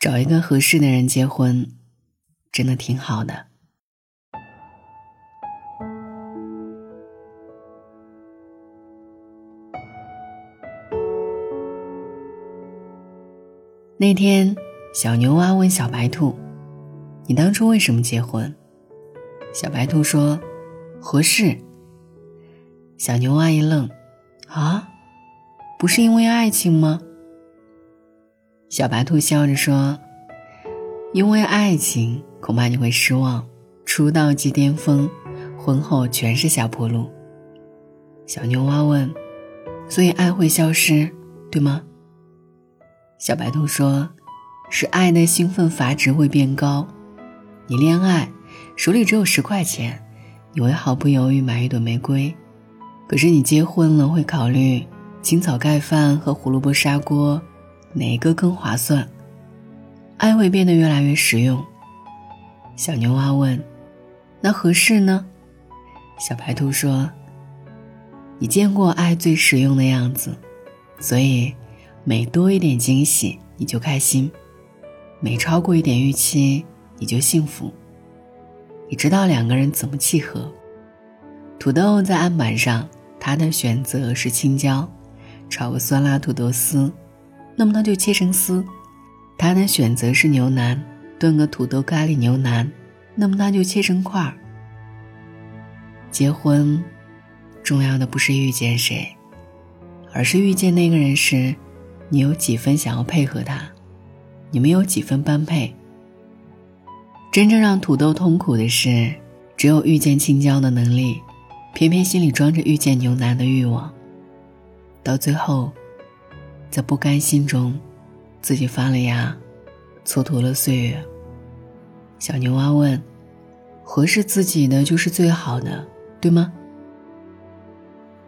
找一个合适的人结婚，真的挺好的。那天，小牛蛙问小白兔：“你当初为什么结婚？”小白兔说：“合适。”小牛蛙一愣：“啊，不是因为爱情吗？”小白兔笑着说：“因为爱情，恐怕你会失望。出道即巅峰，婚后全是下坡路。”小牛蛙问：“所以爱会消失，对吗？”小白兔说：“是爱的兴奋阀值会变高。你恋爱，手里只有十块钱，你会毫不犹豫买一朵玫瑰；可是你结婚了，会考虑青草盖饭和胡萝卜砂锅。”哪一个更划算？爱会变得越来越实用。小牛蛙问：“那合适呢？”小白兔说：“你见过爱最实用的样子，所以每多一点惊喜你就开心，每超过一点预期你就幸福。你知道两个人怎么契合？土豆在案板上，他的选择是青椒，炒个酸辣土豆丝。”那么他就切成丝，他的选择是牛腩，炖个土豆咖喱牛腩，那么他就切成块儿。结婚，重要的不是遇见谁，而是遇见那个人时，你有几分想要配合他，你们有几分般配。真正让土豆痛苦的是，只有遇见青椒的能力，偏偏心里装着遇见牛腩的欲望，到最后。在不甘心中，自己发了芽，蹉跎了岁月。小牛蛙问：“合适自己的就是最好的，对吗？”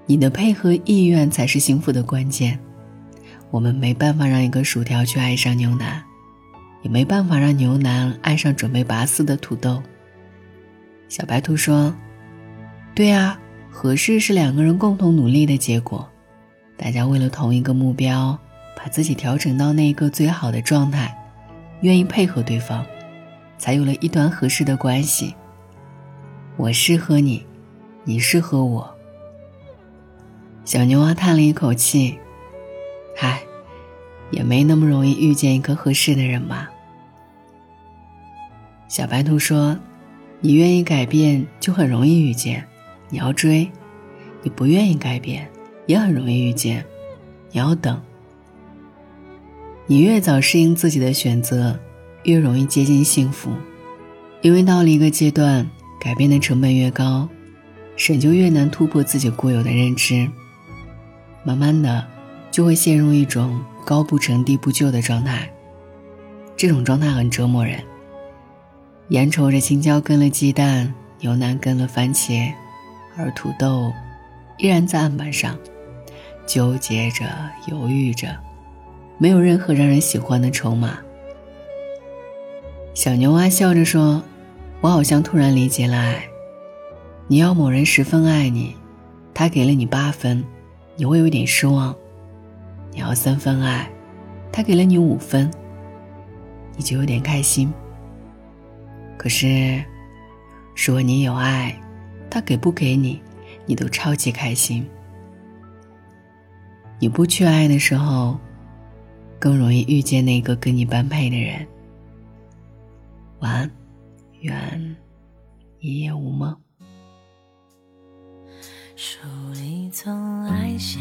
你的配合意愿才是幸福的关键。我们没办法让一个薯条去爱上牛腩，也没办法让牛腩爱上准备拔丝的土豆。小白兔说：“对呀，合适是两个人共同努力的结果。”大家为了同一个目标，把自己调整到那一个最好的状态，愿意配合对方，才有了一段合适的关系。我适合你，你适合我。小牛蛙叹了一口气：“唉，也没那么容易遇见一个合适的人吧。”小白兔说：“你愿意改变，就很容易遇见。你要追，你不愿意改变。”也很容易遇见，你要等。你越早适应自己的选择，越容易接近幸福，因为到了一个阶段，改变的成本越高，神就越难突破自己固有的认知，慢慢的就会陷入一种高不成低不就的状态。这种状态很折磨人。眼瞅着青椒跟了鸡蛋，牛腩跟了番茄，而土豆依然在案板上。纠结着，犹豫着，没有任何让人喜欢的筹码。小牛蛙笑着说：“我好像突然理解了爱。你要某人十分爱你，他给了你八分，你会有点失望；你要三分爱，他给了你五分，你就有点开心。可是，说你有爱，他给不给你，你都超级开心。”你不去爱的时候，更容易遇见那个跟你般配的人。晚安，愿一夜无梦。手里总爱写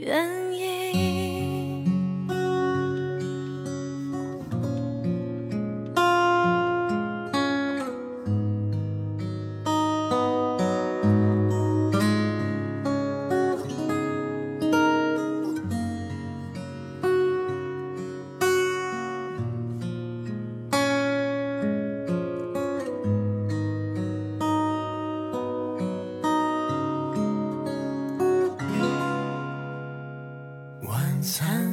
愿意。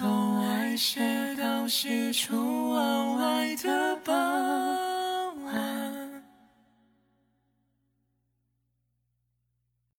从爱写到喜出望外的傍